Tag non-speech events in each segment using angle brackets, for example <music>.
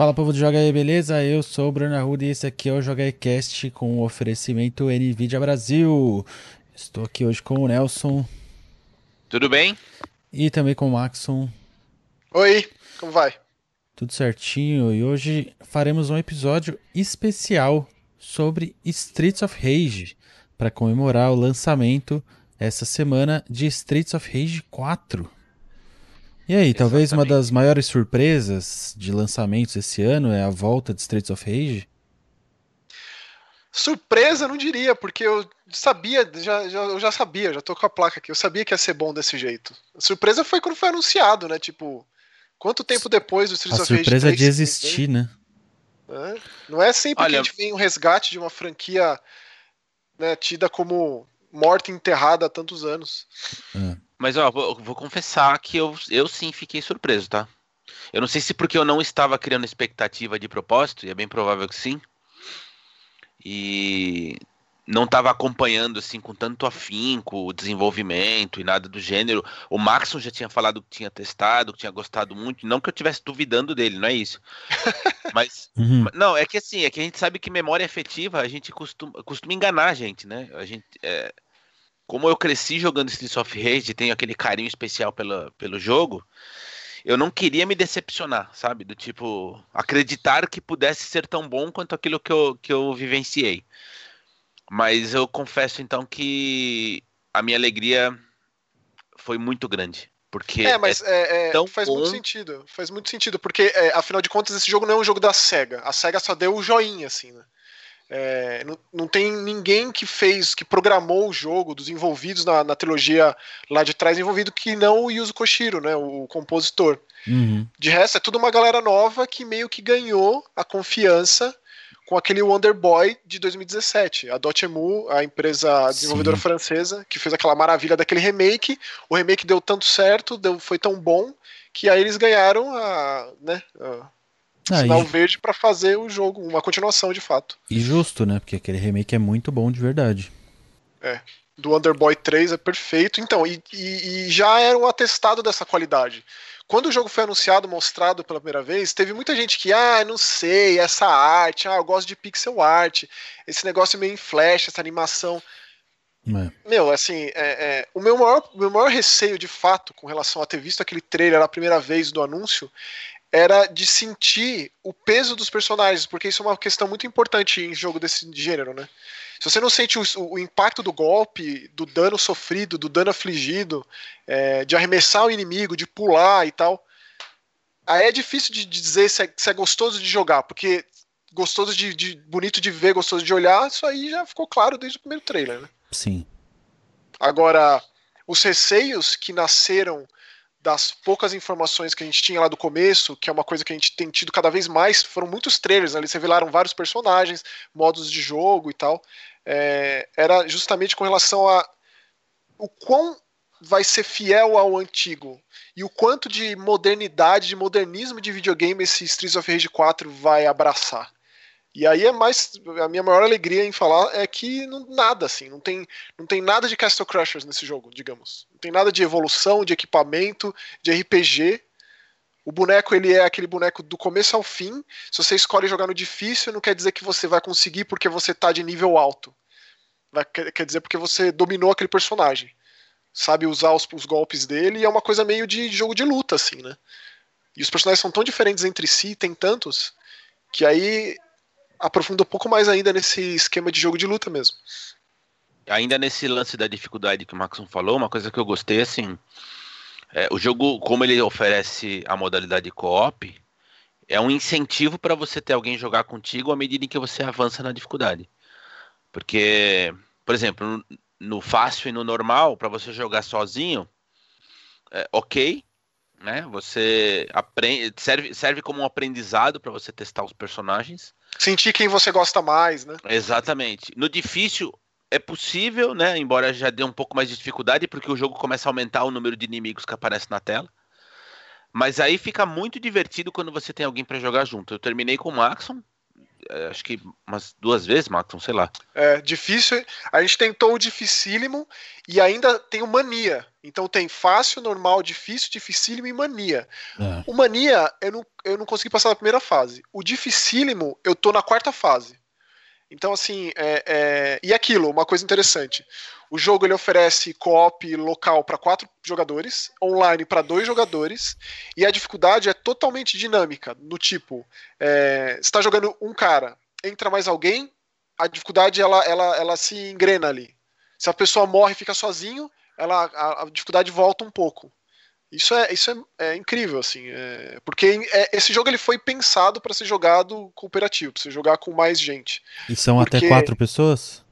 Fala povo do Joga aí, beleza? Eu sou o Bruno Arruda e esse aqui é o Joga aí Cast com o oferecimento NVIDIA Brasil. Estou aqui hoje com o Nelson. Tudo bem? E também com o Maxon. Oi, como vai? Tudo certinho. E hoje faremos um episódio especial sobre Streets of Rage para comemorar o lançamento essa semana de Streets of Rage 4. E aí, talvez uma das maiores surpresas de lançamentos esse ano é a volta de Streets of Rage? Surpresa, não diria, porque eu sabia, já, já, eu já sabia, já tô com a placa aqui, eu sabia que ia ser bom desse jeito. A surpresa foi quando foi anunciado, né? Tipo, quanto tempo depois do Streets a of Rage? A surpresa de existir, né? É, não é sempre Olha... que a gente vem um resgate de uma franquia né, tida como morta e enterrada há tantos anos. É. Mas ó, vou, vou, confessar que eu, eu sim fiquei surpreso, tá? Eu não sei se porque eu não estava criando expectativa de propósito, e é bem provável que sim. E não estava acompanhando assim com tanto afinco o desenvolvimento e nada do gênero. O Maxon já tinha falado que tinha testado, que tinha gostado muito, não que eu estivesse duvidando dele, não é isso. <laughs> Mas uhum. não, é que assim, é que a gente sabe que memória efetiva a gente costuma, costuma enganar a gente, né? A gente é, como eu cresci jogando Streets of Rage e tenho aquele carinho especial pela, pelo jogo, eu não queria me decepcionar, sabe? Do tipo, acreditar que pudesse ser tão bom quanto aquilo que eu, que eu vivenciei. Mas eu confesso então que a minha alegria foi muito grande. Porque é, mas é, é, faz bom... muito sentido. Faz muito sentido, porque é, afinal de contas esse jogo não é um jogo da SEGA. A SEGA só deu o joinha, assim, né? É, não, não, tem ninguém que fez, que programou o jogo, dos envolvidos na, na trilogia lá de trás, envolvido que não o Yuzo Koshiro, né, o, compositor. Uhum. De resto, é tudo uma galera nova que meio que ganhou a confiança com aquele Wonder Boy de 2017. A Dotemu, a empresa desenvolvedora Sim. francesa, que fez aquela maravilha daquele remake. O remake deu tanto certo, deu, foi tão bom, que aí eles ganharam a, né, a sinal verde para fazer o jogo, uma continuação de fato. E justo, né? Porque aquele remake é muito bom de verdade. É. Do Underboy 3 é perfeito. Então, e, e, e já era um atestado dessa qualidade. Quando o jogo foi anunciado, mostrado pela primeira vez, teve muita gente que, ah, não sei, essa arte, ah, eu gosto de pixel art, esse negócio meio em flash, essa animação. É. Meu, assim, é, é, o meu maior, meu maior receio de fato com relação a ter visto aquele trailer a primeira vez do anúncio era de sentir o peso dos personagens, porque isso é uma questão muito importante em jogo desse gênero, né? Se você não sente o, o impacto do golpe, do dano sofrido, do dano afligido, é, de arremessar o inimigo, de pular e tal, aí é difícil de, de dizer se é, se é, gostoso de jogar, porque gostoso de, de, bonito de ver, gostoso de olhar, isso aí já ficou claro desde o primeiro trailer, né? Sim. Agora, os receios que nasceram das poucas informações que a gente tinha lá do começo, que é uma coisa que a gente tem tido cada vez mais, foram muitos trailers, né? revelaram vários personagens, modos de jogo e tal, é, era justamente com relação a o quão vai ser fiel ao antigo e o quanto de modernidade, de modernismo de videogame esse Streets of Rage 4 vai abraçar. E aí é mais. A minha maior alegria em falar é que não, nada, assim. Não tem, não tem nada de Castle Crushers nesse jogo, digamos. Não tem nada de evolução, de equipamento, de RPG. O boneco, ele é aquele boneco do começo ao fim. Se você escolhe jogar no difícil, não quer dizer que você vai conseguir porque você tá de nível alto. Vai, quer dizer porque você dominou aquele personagem. Sabe usar os, os golpes dele e é uma coisa meio de jogo de luta, assim, né? E os personagens são tão diferentes entre si, tem tantos, que aí aprofunda um pouco mais ainda nesse esquema de jogo de luta mesmo. Ainda nesse lance da dificuldade que o Maxon falou, uma coisa que eu gostei, assim, é, o jogo, como ele oferece a modalidade co-op, é um incentivo para você ter alguém jogar contigo à medida em que você avança na dificuldade. Porque, por exemplo, no, fácil e no normal, para você jogar sozinho, é, ok, né? Você aprende, serve, serve como um aprendizado para você testar os personagens. Sentir quem você gosta mais, né? Exatamente. No difícil é possível, né? Embora já dê um pouco mais de dificuldade, porque o jogo começa a aumentar o número de inimigos que aparece na tela. Mas aí fica muito divertido quando você tem alguém para jogar junto. Eu terminei com o Maxon. É, acho que umas duas vezes, Maton, sei lá. É, difícil. A gente tentou o dificílimo e ainda tem o mania. Então tem fácil, normal, difícil, dificílimo e mania. É. O mania, eu não, eu não consegui passar na primeira fase. O dificílimo, eu tô na quarta fase. Então, assim, é, é... e aquilo, uma coisa interessante. O jogo ele oferece co-op local para quatro jogadores, online para dois jogadores, e a dificuldade é totalmente dinâmica. No tipo, é, está jogando um cara, entra mais alguém, a dificuldade ela, ela, ela se engrena ali. Se a pessoa morre e fica sozinho, ela, a, a dificuldade volta um pouco. Isso é, isso é, é incrível, assim, é, porque é, esse jogo ele foi pensado para ser jogado cooperativo, para você jogar com mais gente. E são porque, até quatro pessoas?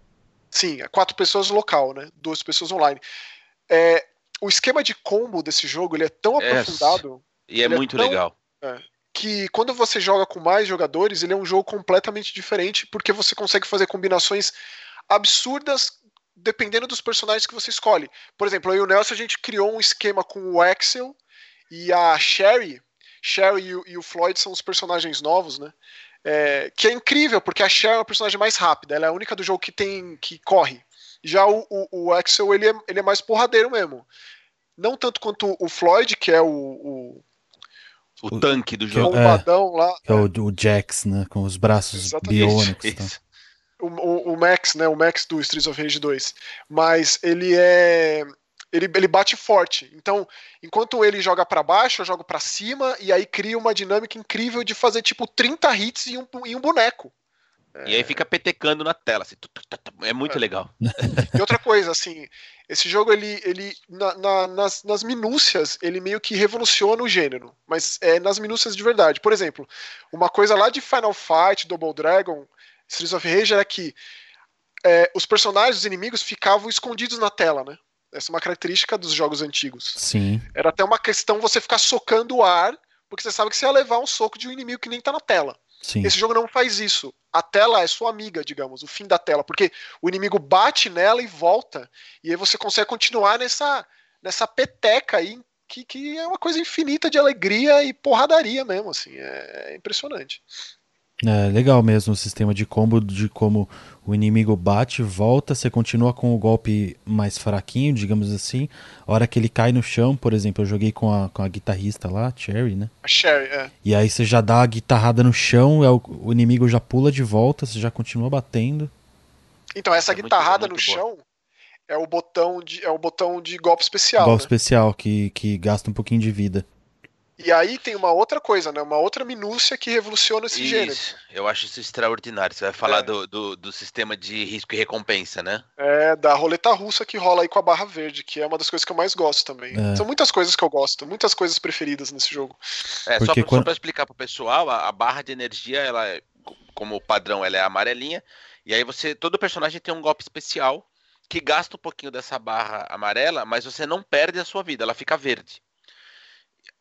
Sim, é quatro pessoas local, né? Duas pessoas online. É, o esquema de combo desse jogo ele é tão é, aprofundado. E é muito tão, legal. que quando você joga com mais jogadores, ele é um jogo completamente diferente, porque você consegue fazer combinações absurdas dependendo dos personagens que você escolhe. Por exemplo, eu e o Nelson a gente criou um esquema com o Axel e a Sherry. Sherry e o, e o Floyd são os personagens novos, né? É, que é incrível, porque a Sherry é a personagem mais rápida, ela é a única do jogo que tem que corre. Já o, o, o Axel, ele é, ele é mais porradeiro mesmo. Não tanto quanto o Floyd, que é o, o o tanque do jogo. É, o lá. É o, o Jax, né? Com os braços biônicos. Tá? O, o, Max, né? O Max do Streets of Rage 2. Mas ele é. Ele, ele bate forte. Então, enquanto ele joga para baixo, eu jogo para cima, e aí cria uma dinâmica incrível de fazer tipo 30 hits em um, em um boneco. E aí fica petecando na tela. Assim, é muito é. legal. <laughs> E outra coisa, assim, esse jogo, ele, ele na, na, nas, nas minúcias, ele meio que revoluciona o gênero. Mas é nas minúcias de verdade. Por exemplo, uma coisa lá de Final Fight, Double Dragon, Streets of Rage era que é, os personagens, os inimigos, ficavam escondidos na tela, né? Essa é uma característica dos jogos antigos. Sim. Era até uma questão você ficar socando o ar, porque você sabe que você ia levar um soco de um inimigo que nem tá na tela. Sim. Esse jogo não faz isso. A tela é sua amiga, digamos, o fim da tela, porque o inimigo bate nela e volta, e aí você consegue continuar nessa, nessa peteca aí, que, que é uma coisa infinita de alegria e porradaria mesmo, assim, é, é impressionante. É legal mesmo o sistema de combo, de como o inimigo bate, volta, você continua com o golpe mais fraquinho, digamos assim. A hora que ele cai no chão, por exemplo, eu joguei com a, com a guitarrista lá, Cherry, né? A Cherry, é. E aí você já dá a guitarrada no chão, é o, o inimigo já pula de volta, você já continua batendo. Então, essa é guitarrada muito, muito no boa. chão é o botão de, é o botão de golpe especial. Golpe né? especial, que, que gasta um pouquinho de vida. E aí tem uma outra coisa, né? Uma outra minúcia que revoluciona esse isso, gênero. Eu acho isso extraordinário. Você vai falar é. do, do, do, sistema de risco e recompensa, né? É, da roleta russa que rola aí com a barra verde, que é uma das coisas que eu mais gosto também. É. São muitas coisas que eu gosto, muitas coisas preferidas nesse jogo. É, Porque só, pra, quando... só pra explicar pro pessoal, a, a, barra de energia, ela é, como padrão, ela é amarelinha. E aí você. Todo personagem tem um golpe especial que gasta um pouquinho dessa barra amarela, mas você não perde a sua vida, ela fica verde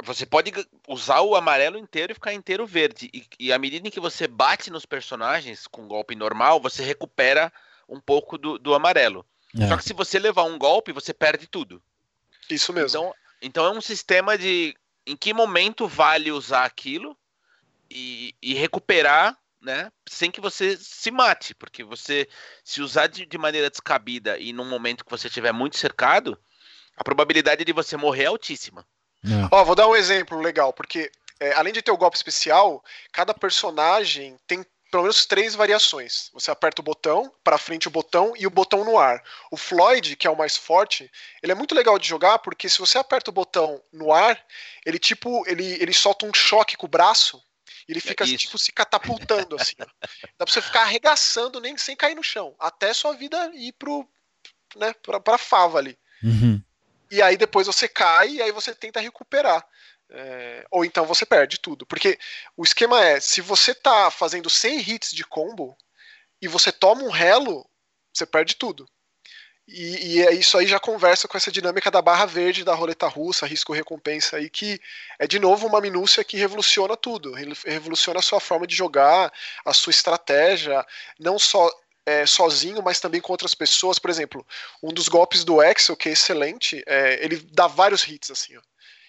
você pode usar o amarelo inteiro e ficar inteiro verde. E, e à medida em que você bate nos personagens com golpe normal, você recupera um pouco do, do amarelo. É. Só que se você levar um golpe, você perde tudo. Isso mesmo. Então, então é um sistema de em que momento vale usar aquilo e, e recuperar, né? Sem que você se mate. Porque você, se usar de, de maneira descabida e num momento que você estiver muito cercado, a probabilidade de você morrer é altíssima. É. Ó, vou dar um exemplo legal, porque é, além de ter o golpe especial, cada personagem tem pelo menos três variações. Você aperta o botão, para frente o botão e o botão no ar. O Floyd, que é o mais forte, ele é muito legal de jogar porque se você aperta o botão no ar, ele tipo, ele, ele solta um choque com o braço e ele fica é tipo se catapultando assim. Dá pra você ficar arregaçando nem sem cair no chão, até sua vida ir pro, né, pra, pra fava ali. Uhum e aí depois você cai e aí você tenta recuperar. É, ou então você perde tudo. Porque o esquema é: se você tá fazendo 100 hits de combo e você toma um relo, você perde tudo. E, e é isso aí já conversa com essa dinâmica da barra verde, da roleta russa, risco-recompensa aí, que é de novo uma minúcia que revoluciona tudo. Revoluciona a sua forma de jogar, a sua estratégia, não só é, sozinho, mas também com outras pessoas. Por exemplo, um dos golpes do Axel, que é excelente, é, ele dá vários hits, assim, ó.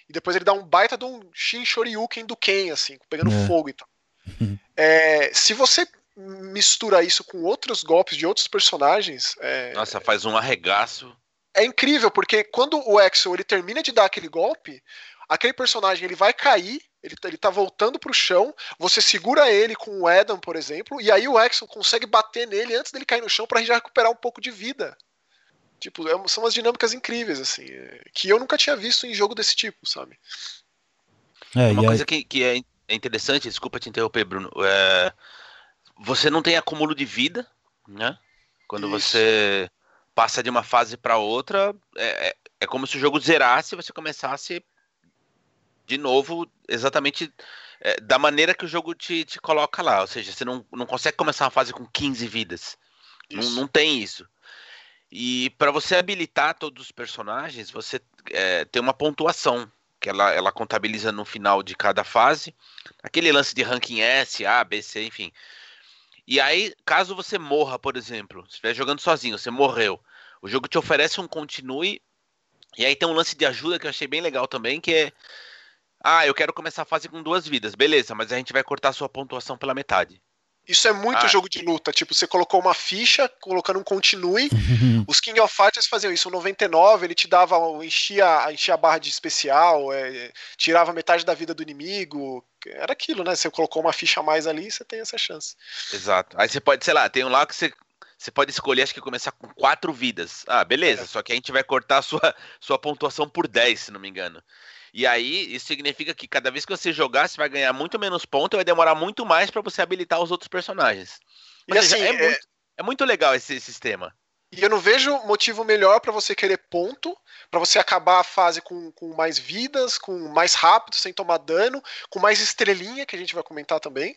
E depois ele dá um baita de um Shin Shoryuken do Ken, assim, pegando é. fogo e tal. <laughs> É, se você mistura isso com outros golpes de outros personagens. É... Nossa, faz um arregaço. É incrível, porque quando o Exo ele termina de dar aquele golpe, aquele personagem ele vai cair, ele, tá, ele tá voltando pro chão, você segura ele com o Adam, por exemplo, e aí o Exo consegue bater nele antes dele cair no chão para já recuperar um pouco de vida. Tipo, é, são umas dinâmicas incríveis, assim, é, que eu nunca tinha visto em jogo desse tipo, sabe? É, Uma coisa aí... que, que é, é interessante, desculpa te interromper, Bruno, é, você não tem acúmulo de vida, né? Quando Isso. você passa de uma fase para outra, é, é, é como se o jogo zerasse e você começasse de novo exatamente é, da maneira que o jogo te, te coloca lá. Ou seja, você não, não consegue começar uma fase com 15 vidas. Não, não tem isso. E para você habilitar todos os personagens, você é, tem uma pontuação que ela, ela contabiliza no final de cada fase. Aquele lance de ranking S, A, B, C, enfim. E aí, caso você morra, por exemplo, se estiver jogando sozinho, você morreu, o jogo te oferece um continue. E aí tem um lance de ajuda que eu achei bem legal também, que é. Ah, eu quero começar a fase com duas vidas. Beleza, mas a gente vai cortar a sua pontuação pela metade. Isso é muito ah. jogo de luta. Tipo, você colocou uma ficha, colocando um continue. <laughs> Os King of Fighters faziam isso. O 99, ele te dava, enchia, enchia a barra de especial, é, tirava metade da vida do inimigo. Era aquilo, né? Você colocou uma ficha a mais ali, você tem essa chance. Exato. Aí você pode, sei lá, tem um lá que você você pode escolher, acho que começar com quatro vidas. Ah, beleza, é. só que a gente vai cortar a sua, <laughs> sua pontuação por 10, se não me engano. E aí, isso significa que cada vez que você jogar, você vai ganhar muito menos ponto e vai demorar muito mais para você habilitar os outros personagens. e assim, é, é... Muito, é, muito, legal esse sistema. E eu não vejo motivo melhor para você querer ponto, para você acabar a fase com, com mais vidas, com mais rápido, sem tomar dano, com mais estrelinha, que a gente vai comentar também.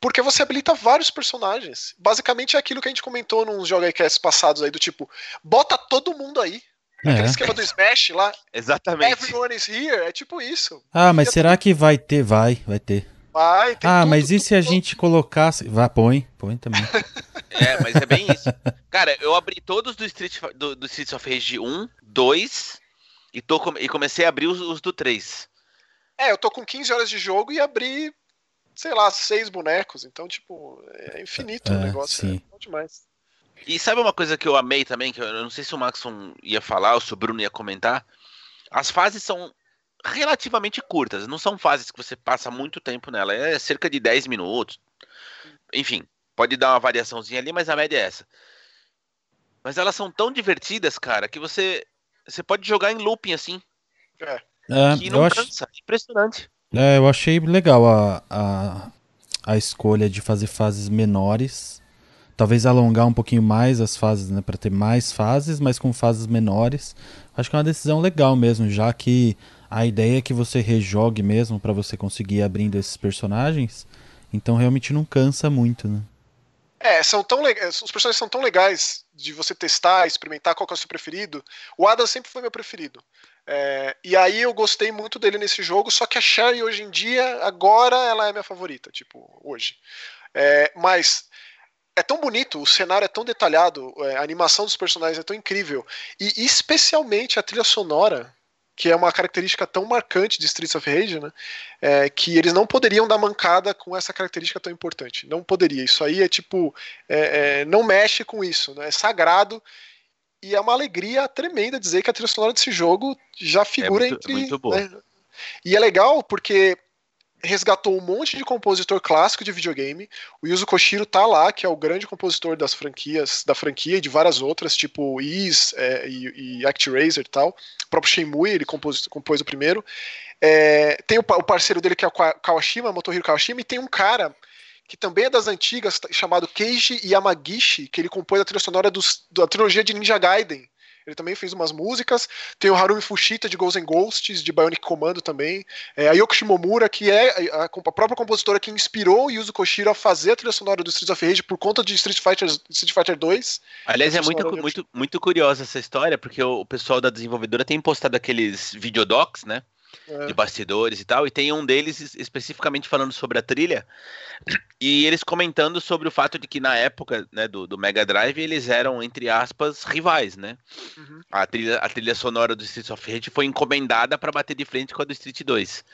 Porque você habilita vários personagens. Basicamente é aquilo que a gente comentou nos Jogacasts passados aí, do tipo, bota todo mundo aí. É. Aquele esquema do Smash lá. Exatamente. Everyone is here. É tipo isso. Ah, mas será que vai ter? Vai, vai ter. Vai, tem Ah, tudo, mas e tudo, se a tudo. gente colocasse. Vá, põe, põe também. <laughs> é, mas é bem isso. Cara, eu abri todos do Street, do, do Streets of Rage 1, 2 e, tô, e comecei a abrir os, os do 3. É, eu tô com 15 horas de jogo e abri, sei lá, seis bonecos. Então, tipo, é infinito é, o negócio. Sim. É bom demais. E sabe uma coisa que eu amei também, que eu não sei se o Maxon ia falar ou se o Bruno ia comentar? As fases são relativamente curtas, não são fases que você passa muito tempo nela, é cerca de 10 minutos. Enfim, pode dar uma variaçãozinha ali, mas a média é essa. Mas elas são tão divertidas, cara, que você você pode jogar em looping assim. É. é que não cansa, ach... impressionante. É, eu achei legal a, a, a escolha de fazer fases menores talvez alongar um pouquinho mais as fases, né, para ter mais fases, mas com fases menores. Acho que é uma decisão legal mesmo, já que a ideia é que você rejogue mesmo para você conseguir ir abrindo esses personagens. Então realmente não cansa muito, né? É, são tão legais, os personagens são tão legais de você testar, experimentar qual é o seu preferido. O Adam sempre foi meu preferido. É, e aí eu gostei muito dele nesse jogo, só que a Sherry hoje em dia, agora ela é minha favorita, tipo, hoje. É, mas é tão bonito, o cenário é tão detalhado, é, a animação dos personagens é tão incrível. E especialmente a trilha sonora, que é uma característica tão marcante de Streets of Rage, né? É, que eles não poderiam dar mancada com essa característica tão importante. Não poderia. Isso aí é tipo. É, é, não mexe com isso, né? É sagrado. E é uma alegria tremenda dizer que a trilha sonora desse jogo já figura é muito, entre. Muito boa. Né? E é legal porque resgatou um monte de compositor clássico de videogame. O Yuzo Koshiro tá lá, que é o grande compositor das franquias, da franquia e de várias outras, tipo Is é, e, e ActRaiser e tal. O próprio Shenmue, ele compôs, compôs o primeiro. É, tem o, o, parceiro dele que é o Kawashima, Motohiro Kawashima, e tem um cara que também é das antigas, chamado Keiji Yamagishi, que ele compôs a trilha sonora dos, da trilogia de Ninja Gaiden. Ele também fez umas músicas. Tem o Harumi Fushita de Ghosts and Ghosts, de Bionic Commando também. É, a Yoko Shimomura, que é a, a, própria compositora que inspirou o Yuzo Koshiro a fazer a trilha sonora do Streets of Rage por conta de Street Fighter, Street Fighter 2. Aliás, é muito, muito, muito curiosa essa história, porque o, o pessoal da desenvolvedora tem postado aqueles videodocs, né? É. de bastidores e tal, e tem um deles especificamente falando sobre a trilha, e eles comentando sobre o fato de que na época né, do, do Mega Drive eles eram, entre aspas, rivais, né? Uhum. A, trilha, a trilha sonora do Street of Rage foi encomendada para bater de frente com a do Street 2.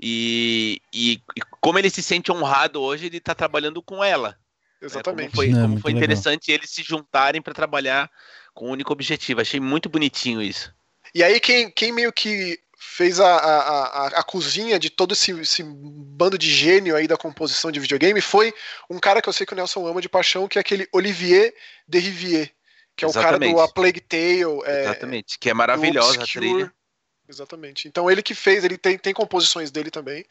E, e, e, como ele se sente honrado hoje de estar tá trabalhando com ela. Exatamente. Né? Como foi, Não, como foi interessante legal. eles se juntarem para trabalhar com o um único objetivo. Achei muito bonitinho isso. E aí, quem, quem meio que fez a, a, a, a cozinha de todo esse, esse, bando de gênio aí da composição de videogame foi um cara que eu sei que o Nelson ama de paixão, que é aquele Olivier Derivier, que é Exatamente. o cara do A Plague Tale. É, Exatamente, que é maravilhosa a trilha. Exatamente. Então ele que fez, ele tem, tem composições dele também.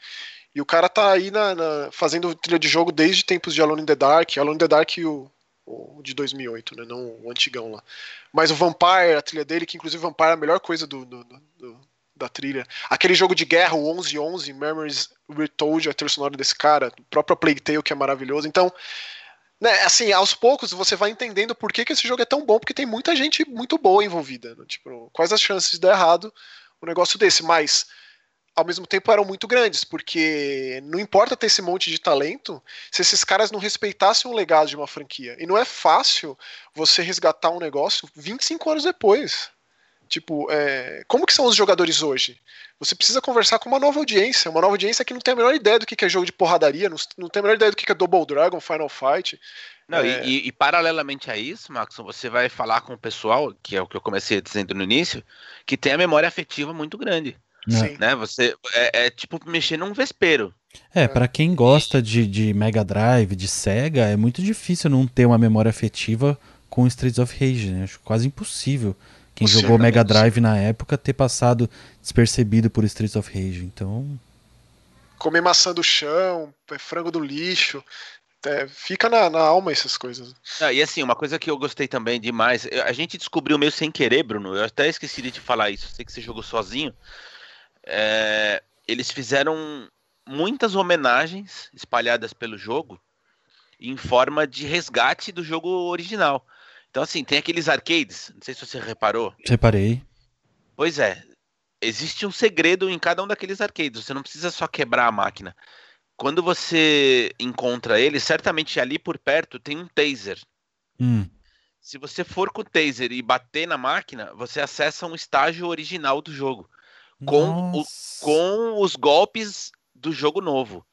E o cara tá aí na, na, fazendo trilha de jogo desde tempos de Alone in the Dark. Alone in the Dark e o, o, de 2008, né? Não o antigão lá. Mas o Vampire, a trilha dele, que inclusive o Vampire é a melhor coisa do, do, do da trilha. Aquele jogo de guerra, o 1111, Memories Retold, a trilha sonora desse cara. O próprio Plague Tale, que é maravilhoso. Então, né, assim, aos poucos você vai entendendo por que, que esse jogo é tão bom, porque tem muita gente muito boa envolvida. Né? Tipo, quais as chances de dar errado um negócio desse? Mas ao mesmo tempo eram muito grandes, porque não importa ter esse monte de talento se esses caras não respeitassem o legado de uma franquia. E não é fácil você resgatar um negócio 25 anos depois. Tipo, é, como que são os jogadores hoje? Você precisa conversar com uma nova audiência, uma nova audiência que não tem a menor ideia do que é jogo de porradaria, não, não tem a menor ideia do que é Double Dragon, Final Fight. Não, é... e, e, paralelamente a isso, Maxon, você vai falar com o pessoal, que é o que eu comecei dizendo no início, que tem a memória afetiva muito grande. Sim. Né? Você é, é tipo mexer num vespeiro. É, para quem gosta de, de Mega Drive, de Sega, é muito difícil não ter uma memória afetiva com Streets of Rage, né? Acho quase impossível. Quem jogou Mega Drive na época ter passado despercebido por Streets of Rage, então... Comer maçã do chão, frango do lixo, é, fica na, na, alma essas coisas. Ah, e assim, uma coisa que eu gostei também demais, a gente descobriu meio sem querer, Bruno, eu até esqueci de te falar isso, sei que você jogou sozinho, é, eles fizeram muitas homenagens espalhadas pelo jogo em forma de resgate do jogo original. Então, assim, tem aqueles arcades, não sei se você reparou. Reparei. Pois é, existe um segredo em cada um daqueles arcades, você não precisa só quebrar a máquina. Quando você encontra ele, certamente ali por perto tem um taser. Hum. Se você for com o taser e bater na máquina, você acessa um estágio original do jogo com, o, com os golpes do jogo novo.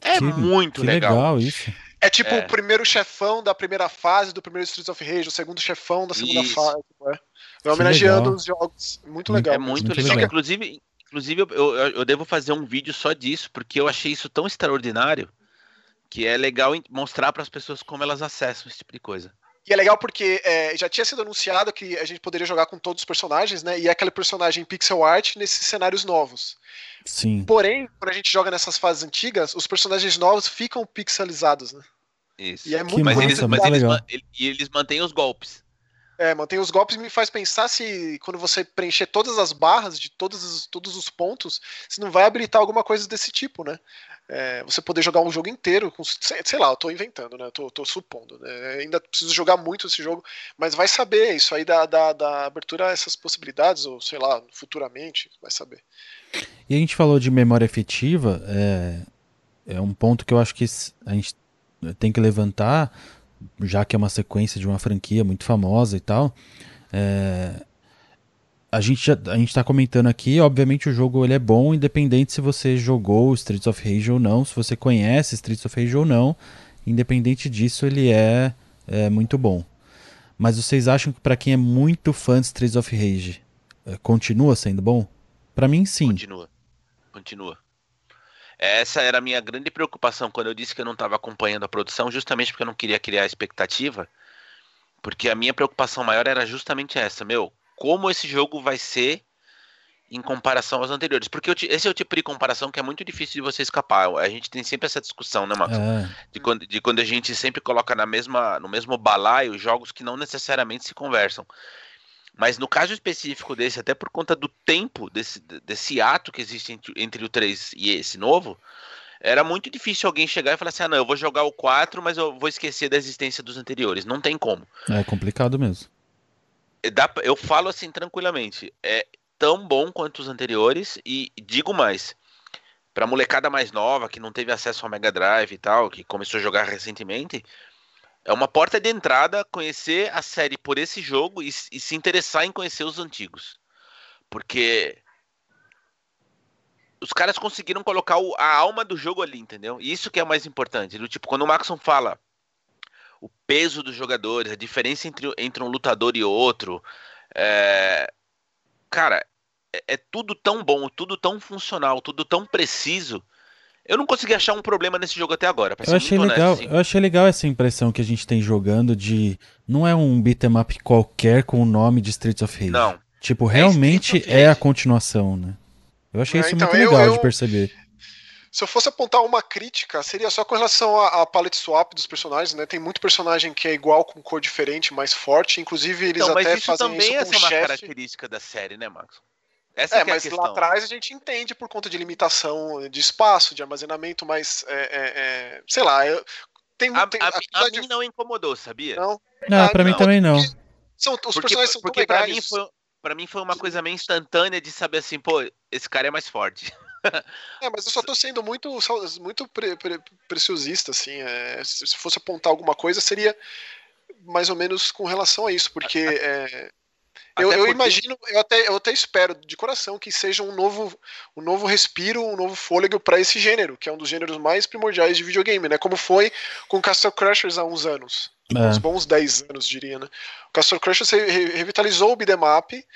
É que, muito que legal. legal. isso. É tipo é. o primeiro chefão da primeira fase do primeiro Streets of Rage, o segundo chefão da segunda isso. fase. Né? Vai homenageando legal. os jogos. Muito legal. É muito, muito legal. legal. Inclusive, inclusive eu, eu, devo fazer um vídeo só disso, porque eu achei isso tão extraordinário que é legal mostrar para as pessoas como elas acessam esse tipo de coisa. E é legal porque é, já tinha sido anunciado que a gente poderia jogar com todos os personagens, né? E é aquele personagem pixel art nesses cenários novos. Sim. Porém, quando a gente joga nessas fases antigas, os personagens novos ficam pixelizados, né? Isso. E é muito mas massa, eles, mas eles, e eles mantêm os golpes. É, mantém os golpes me faz pensar se quando você preencher todas as barras de todos os, todos os pontos, se não vai habilitar alguma coisa desse tipo, né? é, você poder jogar um jogo inteiro com, sei lá, eu tô inventando, né? Eu tô, tô supondo, né? Ainda preciso jogar muito esse jogo, mas vai saber, isso aí da, da, da abertura a essas possibilidades, ou sei lá, futuramente, vai saber. E a gente falou de memória efetiva, é, é um ponto que eu acho que a gente tem que levantar, já que é uma sequência de uma franquia muito famosa e tal. É, a gente a gente tá comentando aqui, obviamente o jogo ele é bom, independente se você jogou Streets of Rage ou não, se você conhece Streets of Rage ou não, independente disso ele é, é muito bom. Mas vocês acham que para quem é muito fã de Streets of Rage, é, continua sendo bom? Para mim sim. Continua. Continua. Essa era a minha grande preocupação quando eu disse que eu não estava acompanhando a produção, justamente porque eu não queria criar expectativa. Porque a minha preocupação maior era justamente essa, meu, como esse jogo vai ser em comparação aos anteriores. Porque esse é o tipo de comparação que é muito difícil de você escapar. A gente tem sempre essa discussão, né, Max? É. De, quando, de quando a gente sempre coloca na mesma, no mesmo balaio jogos que não necessariamente se conversam. Mas no caso específico desse, até por conta do tempo desse, desse ato que existe entre, entre o 3 e esse novo, era muito difícil alguém chegar e falar assim: ah, não, eu vou jogar o 4, mas eu vou esquecer da existência dos anteriores. Não tem como. É complicado mesmo dá, eu falo assim tranquilamente, é tão bom quanto os anteriores e digo mais, para molecada mais nova que não teve acesso ao Mega Drive e tal, que começou a jogar recentemente, é uma porta de entrada conhecer a série por esse jogo e, e se interessar em conhecer os antigos, porque os caras conseguiram colocar o, a alma do jogo ali, entendeu? E isso que é o mais importante. Do tipo, quando o Maxon fala o peso dos jogadores, a diferença entre, entre um lutador e outro, é, cara, é, é tudo tão bom, tudo tão funcional, tudo tão preciso eu não consegui achar um problema nesse jogo até agora. Eu achei legal, honesto, assim. eu achei legal essa impressão que a gente tem jogando de não é um beat'em up qualquer com o nome de Streets of Rage. Não. Tipo, é realmente é, é a continuação, né? Eu achei é, isso então, muito legal eu, de perceber. Se eu fosse apontar uma crítica, seria só com relação à, palette swap dos personagens, né? Tem muito personagem que é igual com cor diferente, mais forte. Inclusive, eles então, até fazem isso com essa é uma característica da série, né, Max? Essa é, é mas lá atrás a gente entende por conta de limitação de espaço, de armazenamento, mas é, é, é sei lá, eu, tem, a, tem, a, a, a mim não incomodou, sabia? Não, não pra mim também não. São, os porque, personagens são porque pra mim, foi, pra mim foi uma coisa meio instantânea de saber assim, pô, esse cara é mais forte. é, mas eu só tô sendo muito, muito pre, pre, preciosista, assim. É, se fosse apontar alguma coisa, seria mais ou menos com relação a isso, porque é, eu, eu porque... imagino, eu até, eu até espero de coração que seja um novo, um novo respiro, um novo fôlego para esse gênero, que é um dos gêneros mais primordiais de videogame, né? Como foi com Castle Crashers há uns anos. É. Uns bons 10 anos, diria, né? O Castle Crashers revitalizou o beat'em up,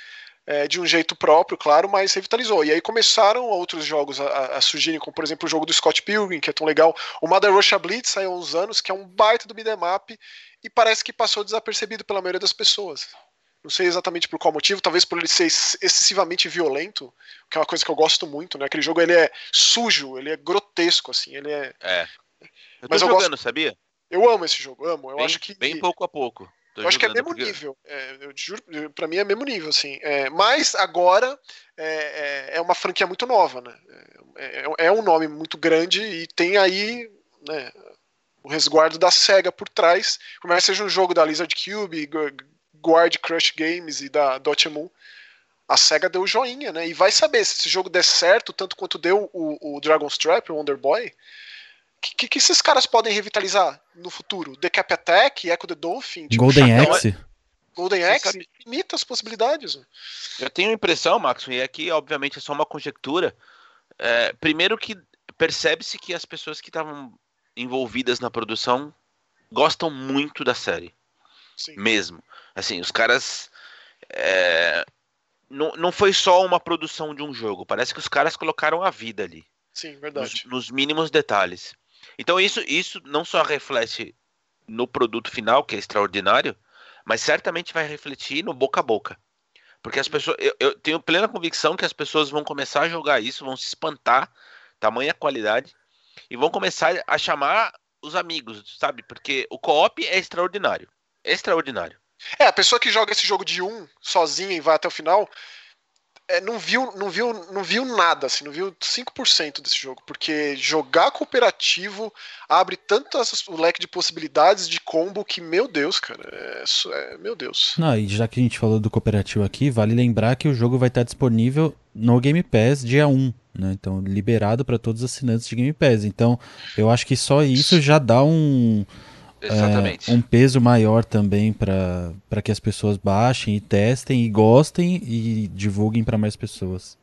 é, de um jeito próprio, claro, mas revitalizou. E aí começaram outros jogos a, a, surgirem, como por exemplo o jogo do Scott Pilgrim, que é tão legal. O Mother Russia Blitz saiu há uns anos, que é um baita do beat'em up, e parece que passou desapercebido pela maioria das pessoas. Não sei exatamente por qual motivo, talvez por ele ser excessivamente violento, que é uma coisa que eu gosto muito, né? Aquele jogo ele é sujo, ele é grotesco, assim, ele é. É. Eu Mas eu jogando, gosto... sabia? Eu amo esse jogo, amo. Eu bem, acho que. Bem pouco a pouco. Tô eu acho que é mesmo porque... nível. É, eu juro, pra mim é mesmo nível, assim. É, mas agora é, é, é, uma franquia muito nova, né? É, é, é, um nome muito grande e tem aí né, o resguardo da SEGA por trás. Como é que seja um jogo da Lizard Cube, Guard Crush Games e da Dotemu, a SEGA deu joinha, né? E vai saber se esse jogo der certo, tanto quanto deu o, o Dragon's Trap, o Wonder Boy. O que, que, esses caras podem revitalizar no futuro? The Cap Attack, Echo the Dolphin, tipo, Golden Axe? Golden Axe, infinitas possibilidades. Eu tenho a impressão, Max, e aqui obviamente é só uma conjectura. É, primeiro que percebe-se que as pessoas que estavam envolvidas na produção gostam muito da série. Sim. Mesmo. Assim, os caras. É, não, não foi só uma produção de um jogo. Parece que os caras colocaram a vida ali. Sim, verdade. Nos, nos mínimos detalhes. Então isso, isso não só reflete no produto final, que é extraordinário, mas certamente vai refletir no boca a boca. Porque as pessoas. Eu, eu, tenho plena convicção que as pessoas vão começar a jogar isso, vão se espantar, tamanha qualidade, e vão começar a chamar os amigos, sabe? Porque o co-op é extraordinário. Extraordinário. É, a pessoa que joga esse jogo de um sozinha e vai até o final, é, não viu, não viu, não viu nada, assim, não viu 5% desse jogo, porque jogar cooperativo abre tanto o leque de possibilidades de combo que, meu Deus, cara, é, é, meu Deus. Não, e já que a gente falou do cooperativo aqui, vale lembrar que o jogo vai estar disponível no Game Pass dia 1, né? Então, liberado para todos os assinantes de Game Pass. Então, eu acho que só isso já dá um Exatamente. É, um peso maior também para que as pessoas baixem e testem e gostem e divulguem para mais pessoas.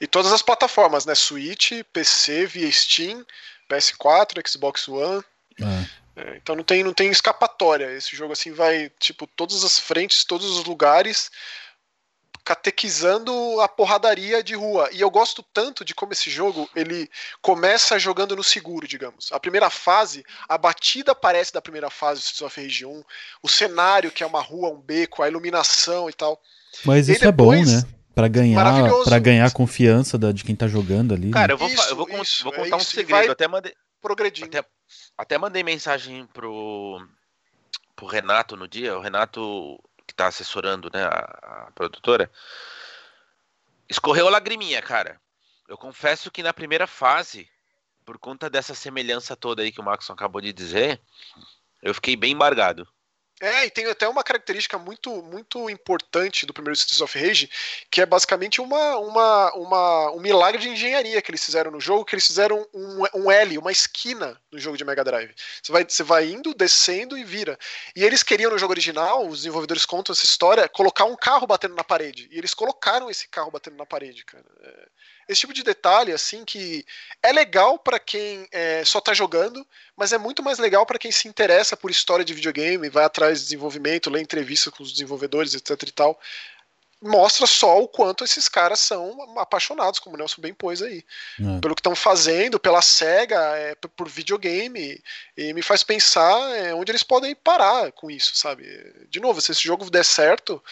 E todas as plataformas, né? Switch, PC, via Steam, PS4, Xbox One. É. É, então não tem, não tem escapatória. Esse jogo assim vai, tipo, todas as frentes, todos os lugares catequizando a porradaria de rua. E eu gosto tanto de como esse jogo ele começa jogando no seguro, digamos. A primeira fase, a batida aparece da primeira fase do Streets of Rage 1, o cenário que é uma rua, um beco, a iluminação e tal. Mas e isso depois, é bom, né? Para ganhar, para ganhar a confiança da, de quem tá jogando ali. Cara, né? eu vou, isso, eu vou, isso, vou contar é um segredo. Até mandei, progredindo. Até, até mandei mensagem pro, pro Renato no dia. O Renato que tá assessorando né, a, a produtora, escorreu a lagriminha, cara. Eu confesso que na primeira fase, por conta dessa semelhança toda aí que o Maxon acabou de dizer, eu fiquei bem embargado. É, e tem até uma característica muito muito importante do primeiro Streets of Rage, que é basicamente uma, uma, uma, um milagre de engenharia que eles fizeram no jogo, que eles fizeram um, um L, uma esquina no jogo de Mega Drive. Você vai, você vai indo, descendo e vira. E eles queriam no jogo original, os desenvolvedores contam essa história, colocar um carro batendo na parede. E eles colocaram esse carro batendo na parede, cara. É, esse tipo de detalhe, assim, que é legal para quem é, só tá jogando, mas é muito mais legal para quem se interessa por história de videogame, vai atrás de desenvolvimento, lê entrevista com os desenvolvedores, etc e tal mostra só o quanto esses caras são apaixonados, como o Nelson bem pôs aí. É. Pelo que estão fazendo, pela SEGA, é, por videogame, e me faz pensar é, onde eles podem parar com isso, sabe? De novo, se esse jogo der certo,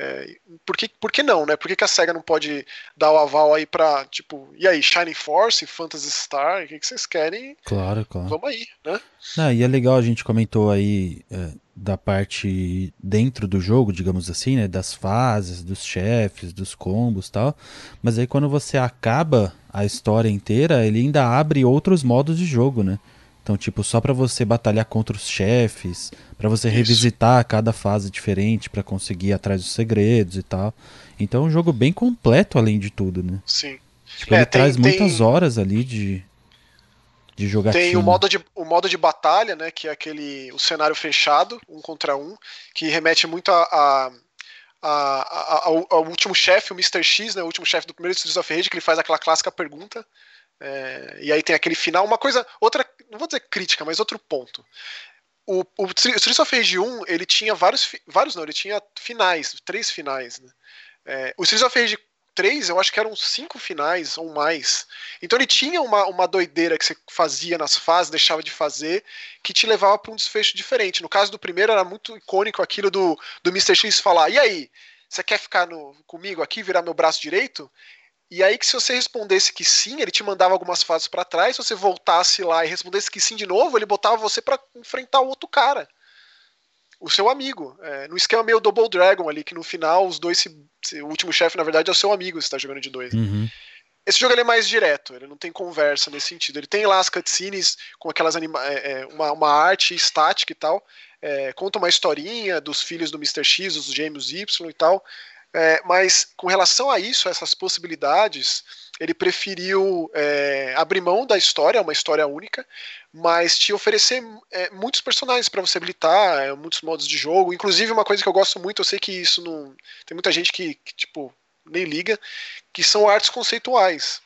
é, por, que, por que não, né? Por que, que, a SEGA não pode dar o aval aí pra, tipo, e aí, Shining Force, Phantasy Star, o que, que vocês querem? Claro, claro. Vamos aí, né? Ah, e é legal, a gente comentou aí é, da parte dentro do jogo, digamos assim, né? Das fases, dos chefes, dos combos e tal. Mas aí quando você acaba a história inteira, ele ainda abre outros modos de jogo, né? Então, tipo, só para você batalhar contra os chefes, para você Isso. revisitar cada fase diferente para conseguir ir atrás dos segredos e tal. Então, é um jogo bem completo além de tudo, né? Sim. Tipo, é, ele tem, traz muitas tem... horas ali de de jogatina. Tem o modo de, o modo de batalha, né, que é aquele o cenário fechado, um contra um, que remete muito a, a a, a, ao, ao, último chefe, o Mr. X, né, o último chefe do primeiro Streets of Rage, que ele faz aquela clássica pergunta. É, e aí tem aquele final, uma coisa, outra, não vou dizer crítica, mas outro ponto. O, o, o Streets of Rage 1, ele tinha vários, vários não, ele tinha finais, três finais, né? É, o Streets of Rage 3, eu acho que eram cinco finais ou mais. Então ele tinha uma, uma doideira que você fazia nas fases, deixava de fazer, que te levava para um desfecho diferente. No caso do primeiro, era muito icônico aquilo do, do Mr. X falar: e aí? Você quer ficar no, comigo aqui, virar meu braço direito? E aí que se você respondesse que sim, ele te mandava algumas fases para trás, se você voltasse lá e respondesse que sim de novo, ele botava você para enfrentar o outro cara. O seu amigo. É, no esquema meio Double Dragon ali, que no final os dois se, se, o último chefe, na verdade, é o seu amigo, você tá jogando de dois. Uhum. Esse jogo é mais direto, ele não tem conversa nesse sentido. Ele tem lá as cutscenes com aquelas anima é, é uma, uma arte estática e tal. É, conta uma historinha dos filhos do Mr. X, os gêmeos Y e tal. É, mas com relação a isso, essas possibilidades, ele preferiu é, abrir mão da história, uma história única, mas te oferecer é, muitos personagens para você habilitar, é, muitos modos de jogo. Inclusive, uma coisa que eu gosto muito, eu sei que isso não. Tem muita gente que, que tipo, nem liga, que são artes conceituais.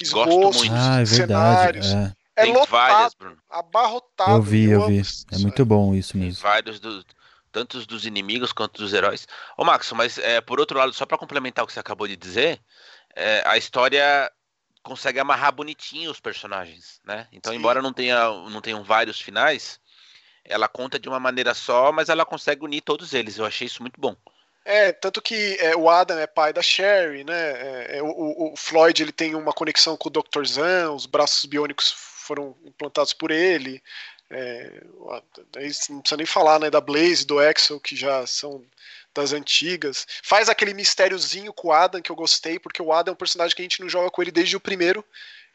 Esboços, ah, é cenários. É. É lotado, várias, Bruno. abarrotado. Eu vi, eu, vi. É muito bom isso mesmo. vários do, tanto dos inimigos quanto dos heróis. Ô, Max, mas é, por outro lado, só para complementar o que você acabou de dizer, é, a história consegue amarrar bonitinho os personagens, né? Então, Sim. embora não tenha não tenham vários finais, ela conta de uma maneira só, mas ela consegue unir todos eles. Eu achei isso muito bom. É, tanto que é, o Adam é pai da Sherry, né? É, é o, o, Floyd ele tem uma conexão com o Dr. Zan, os braços biônicos foram implantados por ele. É, não precisa nem falar né, da Blaze, do Axel, que já são das antigas. Faz aquele mistériozinho com o Adam que eu gostei, porque o Adam é um personagem que a gente não joga com ele desde o primeiro.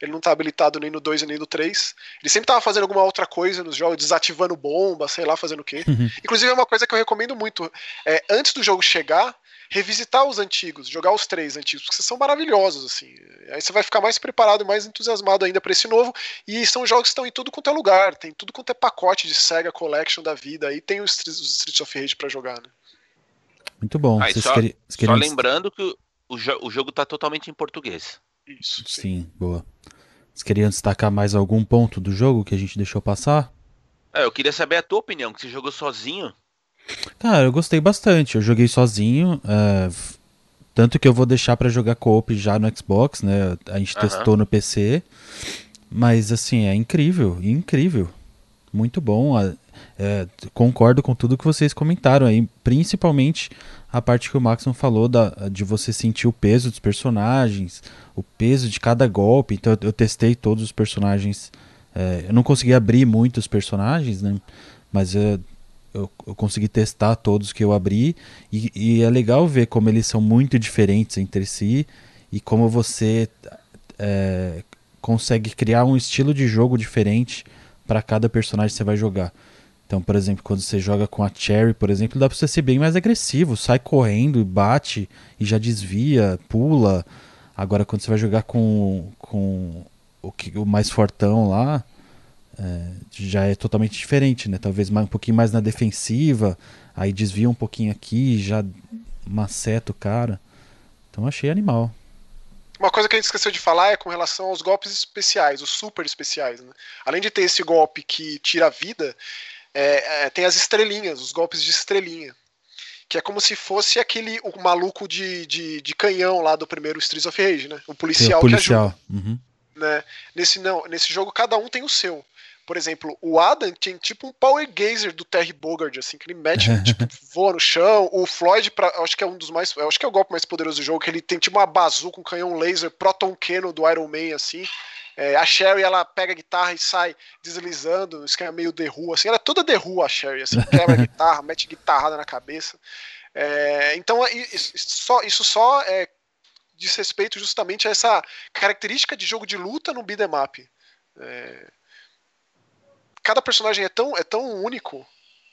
Ele não tá habilitado nem no 2 nem no 3. Ele sempre tava fazendo alguma outra coisa nos jogos, desativando bomba, sei lá, fazendo o quê. Uhum. Inclusive é uma coisa que eu recomendo muito. É, antes do jogo chegar, revisitar os antigos, jogar os três antigos, porque são maravilhosos, assim. Aí você vai ficar mais preparado, mais entusiasmado ainda para esse novo. E são jogos que estão em tudo quanto é lugar, tem tudo quanto é pacote de Sega Collection da vida. Aí tem os Streets of Rage para jogar, né? Muito bom. Ah, só, querem... só, lembrando que o, jo o jogo tá totalmente em português. Isso. Sim, sim boa. Vocês queriam destacar mais algum ponto do jogo que a gente deixou passar? É, eu queria saber a tua opinião, que você jogou sozinho. Cara, eu gostei bastante. Eu joguei sozinho. É, tanto que eu vou deixar para jogar co-op já no Xbox, né? A gente uhum. testou no PC. Mas, assim, é incrível. Incrível. Muito bom. É, concordo com tudo que vocês comentaram aí. Principalmente a parte que o Maxon falou da, de você sentir o peso dos personagens, o peso de cada golpe. Então, eu testei todos os personagens. É, eu não consegui abrir muitos personagens, né? Mas eu, eu, eu, consegui testar todos que eu abri e, e, é legal ver como eles são muito diferentes entre si e como você é, consegue criar um estilo de jogo diferente para cada personagem que você vai jogar. Então, por exemplo, quando você joga com a Cherry, por exemplo, dá para você ser bem mais agressivo, sai correndo, bate e já desvia, pula. Agora, quando você vai jogar com, com o, que, o mais fortão lá, é, já é totalmente diferente, né? Talvez mais, um pouquinho mais na defensiva, aí desvia um pouquinho aqui, já maceta o cara. Então achei animal. Uma coisa que a gente esqueceu de falar é com relação aos golpes especiais, os super especiais. Né? Além de ter esse golpe que tira a vida, é, é, tem as estrelinhas, os golpes de estrelinha. Que é como se fosse aquele o maluco de, de, de canhão lá do primeiro Streets of Rage, né? O policial, o policial. que ajuda. Uhum. Né? Nesse, não, nesse jogo, cada um tem o seu. Por exemplo, o Adam tem tipo um Power Gazer do Terry Bogard, assim, que ele mete, <laughs> tipo, voa no chão. O Floyd, pra, acho que é um dos mais. Acho que é o golpe mais poderoso do jogo, que ele tem tipo uma bazuca, um canhão laser, Proton Cannon do Iron Man, assim. É, a Sherry, ela pega a guitarra e sai deslizando, esquema meio The Who, assim. Ela é toda The Who, a Sherry, assim, quebra a <laughs> guitarra, mete guitarrada na cabeça. É, então, isso só, isso só é, diz respeito justamente a essa característica de jogo de luta no beat'em up. É, cada personagem é tão, é tão único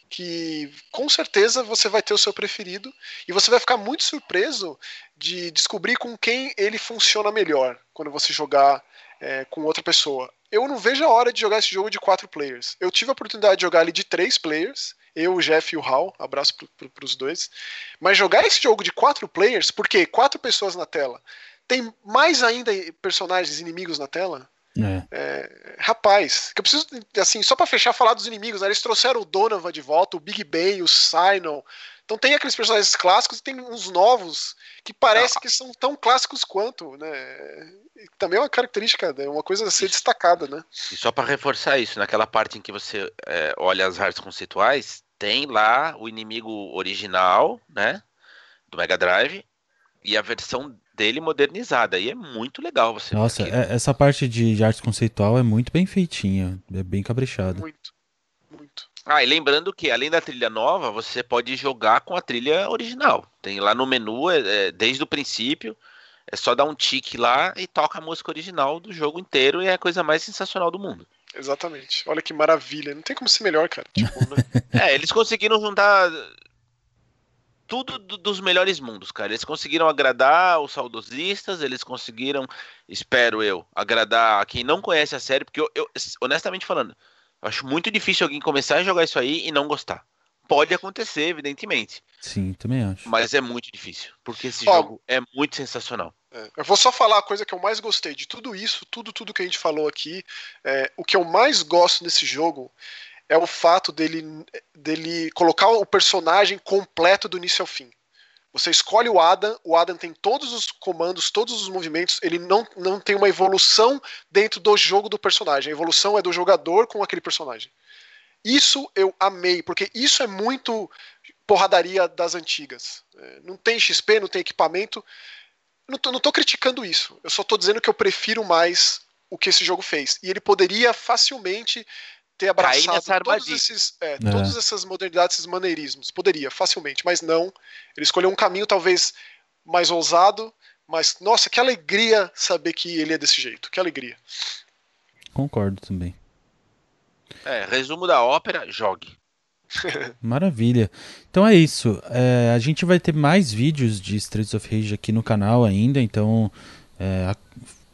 que com certeza você vai ter o seu preferido e você vai ficar muito surpreso de descobrir com quem ele funciona melhor quando você jogar é, com outra pessoa. Eu não vejo a hora de jogar esse jogo de quatro players. Eu tive a oportunidade de jogar ele de três players, eu, o Jeff e o Hal, abraço para os dois. Mas jogar esse jogo de quatro players, porque quatro pessoas na tela, tem mais ainda personagens inimigos na tela, é. É, rapaz, que eu preciso, assim, só para fechar, falar dos inimigos. Né? Eles trouxeram o Donovan de volta, o Big Ben, o Sinon. Então tem aqueles personagens clássicos e tem uns novos que parece ah. que são tão clássicos quanto, né? E também é uma característica, é uma coisa a ser destacada, né? E só para reforçar isso, naquela parte em que você é, olha as artes conceituais, tem lá o inimigo original, né? Do Mega Drive e a versão dele modernizada. E é muito legal você Nossa, é, essa parte de, de, arte conceitual é muito bem feitinha, é bem caprichada. Muito, muito. Ah, e lembrando que além da trilha nova, você pode jogar com a trilha original. Tem lá no menu, é, é, desde o princípio, é só dar um tique lá e toca a música original do jogo inteiro e é a coisa mais sensacional do mundo. Exatamente. Olha que maravilha. Não tem como ser melhor, cara. Tipo, <laughs> né? <laughs> é, eles conseguiram juntar tudo do, dos melhores mundos, cara. Eles conseguiram agradar os saudosistas, eles conseguiram, espero eu, agradar a quem não conhece a série, porque eu, eu honestamente falando, eu acho muito difícil alguém começar a jogar isso aí e não gostar. Pode acontecer, evidentemente. Sim, também acho. Mas é muito difícil, porque esse Ó, jogo é muito sensacional. É, eu vou só falar a coisa que eu mais gostei de tudo isso, tudo, tudo que a gente falou aqui. É, o que eu mais gosto nesse jogo é o fato dele, dele colocar o personagem completo do início ao fim. Você escolhe o Adam, o Adam tem todos os comandos, todos os movimentos, ele não, não tem uma evolução dentro do jogo do personagem. A evolução é do jogador com aquele personagem. Isso eu amei, porque isso é muito porradaria das antigas. É, não tem XP, não tem equipamento. Não tô, não tô criticando isso. Eu só tô dizendo que eu prefiro mais o que esse jogo fez. E ele poderia facilmente ter abraçado todos esses, é, é. todas essas modernidades, esses maneirismos. Poderia, facilmente, mas não. Ele escolheu um caminho talvez mais ousado, mas nossa, que alegria saber que ele é desse jeito. Que alegria. Concordo também. É, resumo da ópera, jogue. <laughs> Maravilha. Então é isso. É, a gente vai ter mais vídeos de Streets of Rage aqui no canal ainda, então é,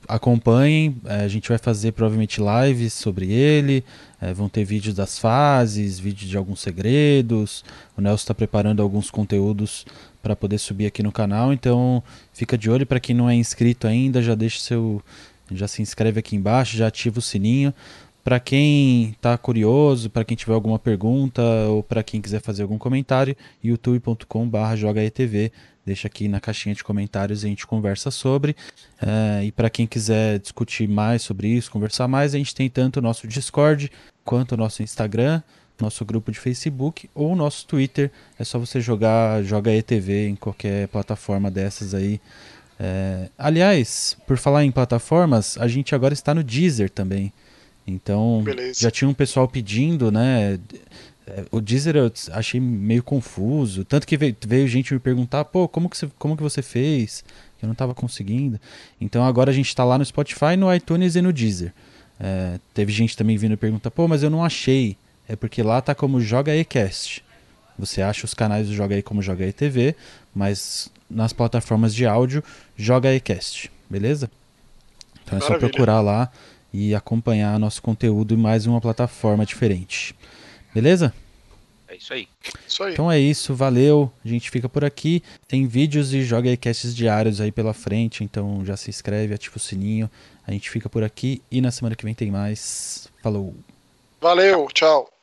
acompanhem. É, a gente vai fazer provavelmente lives sobre ele. É, vão ter vídeos das fases, vídeos de alguns segredos. O Nelson está preparando alguns conteúdos para poder subir aqui no canal. Então fica de olho para quem não é inscrito ainda, já deixa seu, já se inscreve aqui embaixo, já ativa o sininho. Para quem está curioso, para quem tiver alguma pergunta ou para quem quiser fazer algum comentário, youtube.com/jogaetv deixa aqui na caixinha de comentários e a gente conversa sobre. Uh, e para quem quiser discutir mais sobre isso, conversar mais, a gente tem tanto o nosso Discord quanto o nosso Instagram, nosso grupo de Facebook ou o nosso Twitter. É só você jogar Joga ETV em qualquer plataforma dessas aí. É, aliás, por falar em plataformas, a gente agora está no Deezer também. Então, Beleza. já tinha um pessoal pedindo, né? É, o Deezer eu achei meio confuso. Tanto que veio, veio, gente me perguntar, pô, como que, você, como que você fez? Eu não estava conseguindo. Então agora a gente está lá no Spotify, no iTunes e no Deezer. É, teve gente também vindo perguntar, pô, mas eu não achei. É porque lá tá como Joga Ecast. Você acha os canais do Joga aí como Joga aí TV, mas nas plataformas de áudio, Joga Ecast, beleza? Então é Maravilha. só procurar lá e acompanhar nosso conteúdo em mais uma plataforma diferente. Beleza? É isso aí. Isso aí. Então é isso, valeu. A gente fica por aqui. Tem vídeos e joga aí casts diários aí pela frente, então já se inscreve, ativa o sininho. A gente fica por aqui e na semana que vem tem mais. Falou. Valeu, tchau.